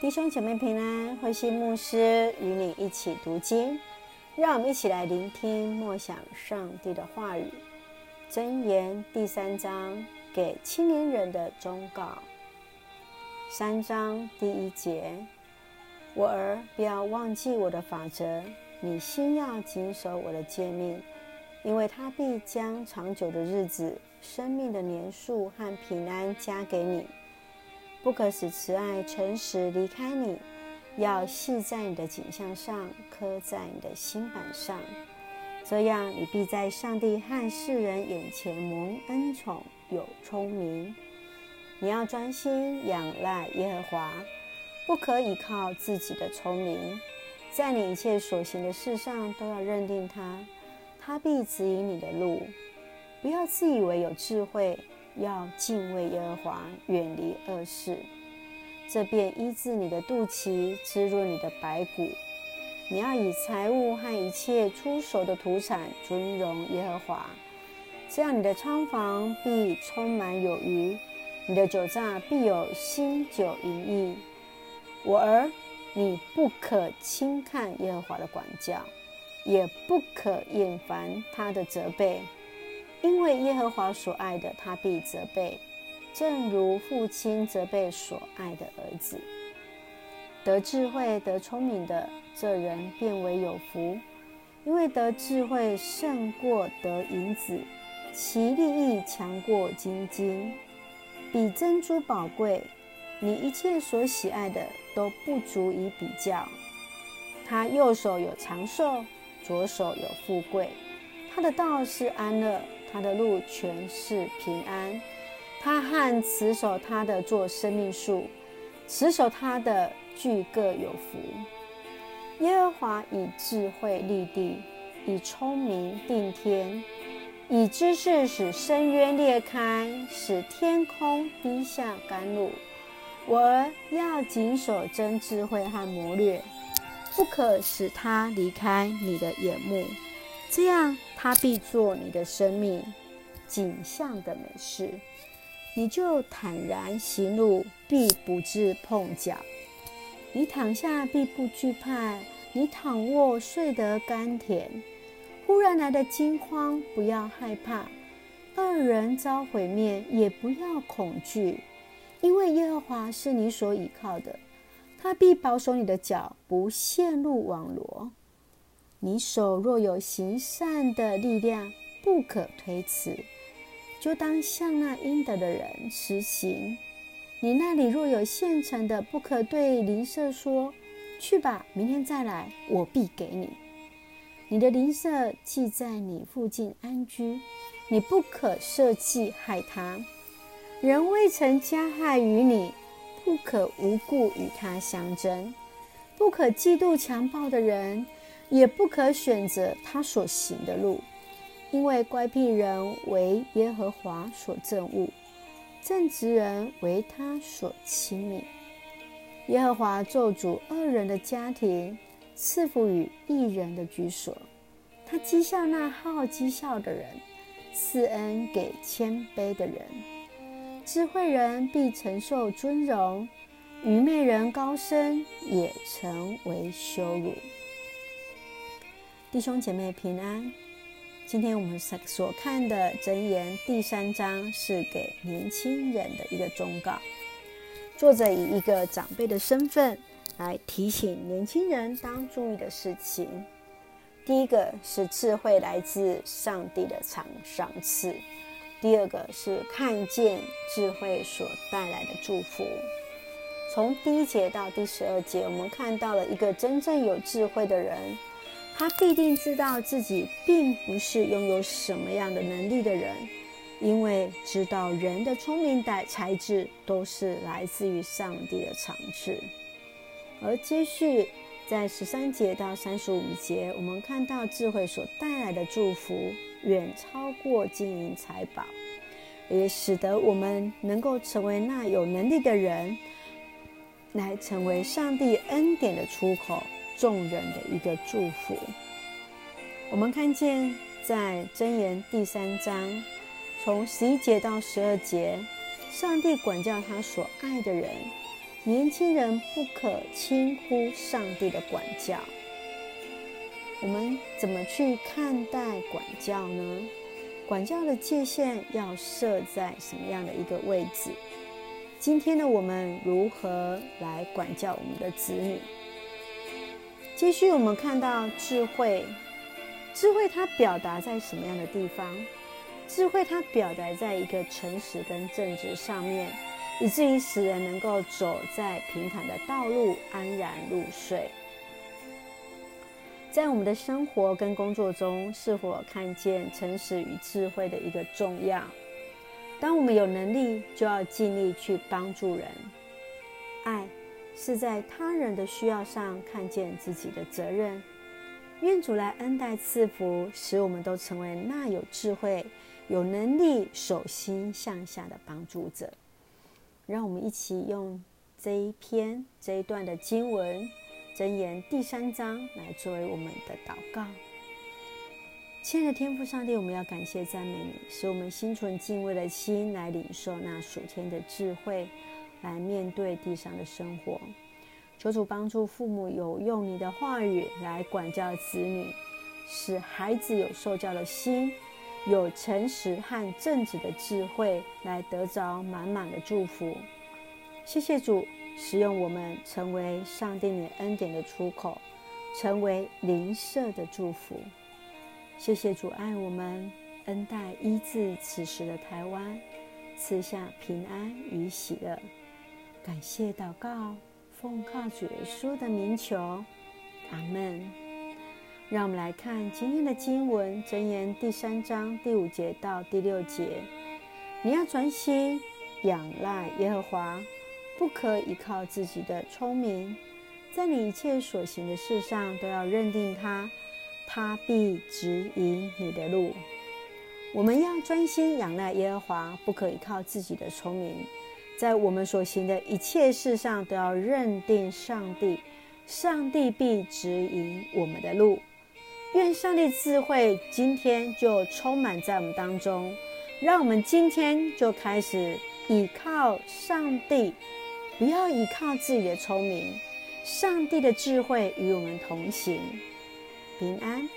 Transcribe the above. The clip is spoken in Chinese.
弟兄姐妹平安，慧馨牧师与你一起读经，让我们一起来聆听默想上帝的话语。箴言第三章给青年人的忠告。三章第一节：我儿，不要忘记我的法则，你心要谨守我的诫命，因为他必将长久的日子、生命的年数和平安加给你。不可使慈爱、诚实离开你，要系在你的颈项上，刻在你的心板上。这样，你必在上帝和世人眼前蒙恩宠，有聪明。你要专心仰赖耶和华，不可倚靠自己的聪明，在你一切所行的事上都要认定他，他必指引你的路。不要自以为有智慧。要敬畏耶和华，远离恶事，这便医治你的肚脐，滋润你的白骨。你要以财物和一切出手的土产尊荣耶和华，这样你的仓房必充满有余，你的酒榨必有新酒盈溢。我儿，你不可轻看耶和华的管教，也不可厌烦他的责备。因为耶和华所爱的，他必责备，正如父亲责备所爱的儿子。得智慧、得聪明的这人，便为有福，因为得智慧胜过得银子，其利益强过金金，比珍珠宝贵。你一切所喜爱的，都不足以比较。他右手有长寿，左手有富贵，他的道是安乐。他的路全是平安，他和持守他的做生命树，持守他的俱各有福。耶和华以智慧立地，以聪明定天，以知识使深渊裂开，使天空滴下甘露。我要谨守真智慧和谋略，不可使他离开你的眼目。这样，他必做你的生命景象的美事，你就坦然行路，必不致碰脚；你躺下，必不惧怕；你躺卧，睡得甘甜。忽然来的惊慌，不要害怕；恶人遭毁灭，也不要恐惧，因为耶和华是你所倚靠的，他必保守你的脚，不陷入网罗。你手若有行善的力量，不可推辞，就当向那应得的人施行。你那里若有现成的，不可对邻舍说：“去吧，明天再来，我必给你。”你的邻舍既在你附近安居，你不可设计害他。人未曾加害于你，不可无故与他相争，不可嫉妒强暴的人。也不可选择他所行的路，因为乖僻人为耶和华所憎恶，正直人为他所亲密。耶和华咒诅恶人的家庭，赐福于义人的居所。他讥笑那好讥笑的人，赐恩给谦卑的人。智慧人必承受尊荣，愚昧人高升也成为羞辱。弟兄姐妹平安。今天我们所看的箴言第三章是给年轻人的一个忠告。作者以一个长辈的身份来提醒年轻人当注意的事情。第一个是智慧来自上帝的赏赏赐；第二个是看见智慧所带来的祝福。从第一节到第十二节，我们看到了一个真正有智慧的人。他必定知道自己并不是拥有什么样的能力的人，因为知道人的聪明的才智都是来自于上帝的赏赐。而接续在十三节到三十五节，我们看到智慧所带来的祝福远超过金银财宝，也使得我们能够成为那有能力的人，来成为上帝恩典的出口。众人的一个祝福。我们看见在箴言第三章，从十一节到十二节，上帝管教他所爱的人，年轻人不可轻忽上帝的管教。我们怎么去看待管教呢？管教的界限要设在什么样的一个位置？今天的我们如何来管教我们的子女？继续，我们看到智慧，智慧它表达在什么样的地方？智慧它表达在一个诚实跟正直上面，以至于使人能够走在平坦的道路，安然入睡。在我们的生活跟工作中，是否看见诚实与智慧的一个重要？当我们有能力，就要尽力去帮助人。是在他人的需要上看见自己的责任。愿主来恩待赐福，使我们都成为那有智慧、有能力、手心向下的帮助者。让我们一起用这一篇这一段的经文。箴言第三章来作为我们的祷告。亲爱的天父上帝，我们要感谢赞美你，使我们心存敬畏的心来领受那属天的智慧，来面对地上的生活。求主帮助父母有用你的话语来管教子女，使孩子有受教的心，有诚实和正直的智慧，来得着满满的祝福。谢谢主。使用我们成为上帝你恩典的出口，成为灵舍的祝福。谢谢主爱我们，恩待医治此时的台湾，赐下平安与喜乐。感谢祷告，奉靠主耶稣的名求，阿门。让我们来看今天的经文，箴言第三章第五节到第六节。你要专心仰赖耶和华。不可依靠自己的聪明，在你一切所行的事上都要认定他，他必指引你的路。我们要专心仰赖耶和华，不可依靠自己的聪明，在我们所行的一切事上都要认定上帝，上帝必指引我们的路。愿上帝智慧今天就充满在我们当中，让我们今天就开始依靠上帝。不要依靠自己的聪明，上帝的智慧与我们同行，平安。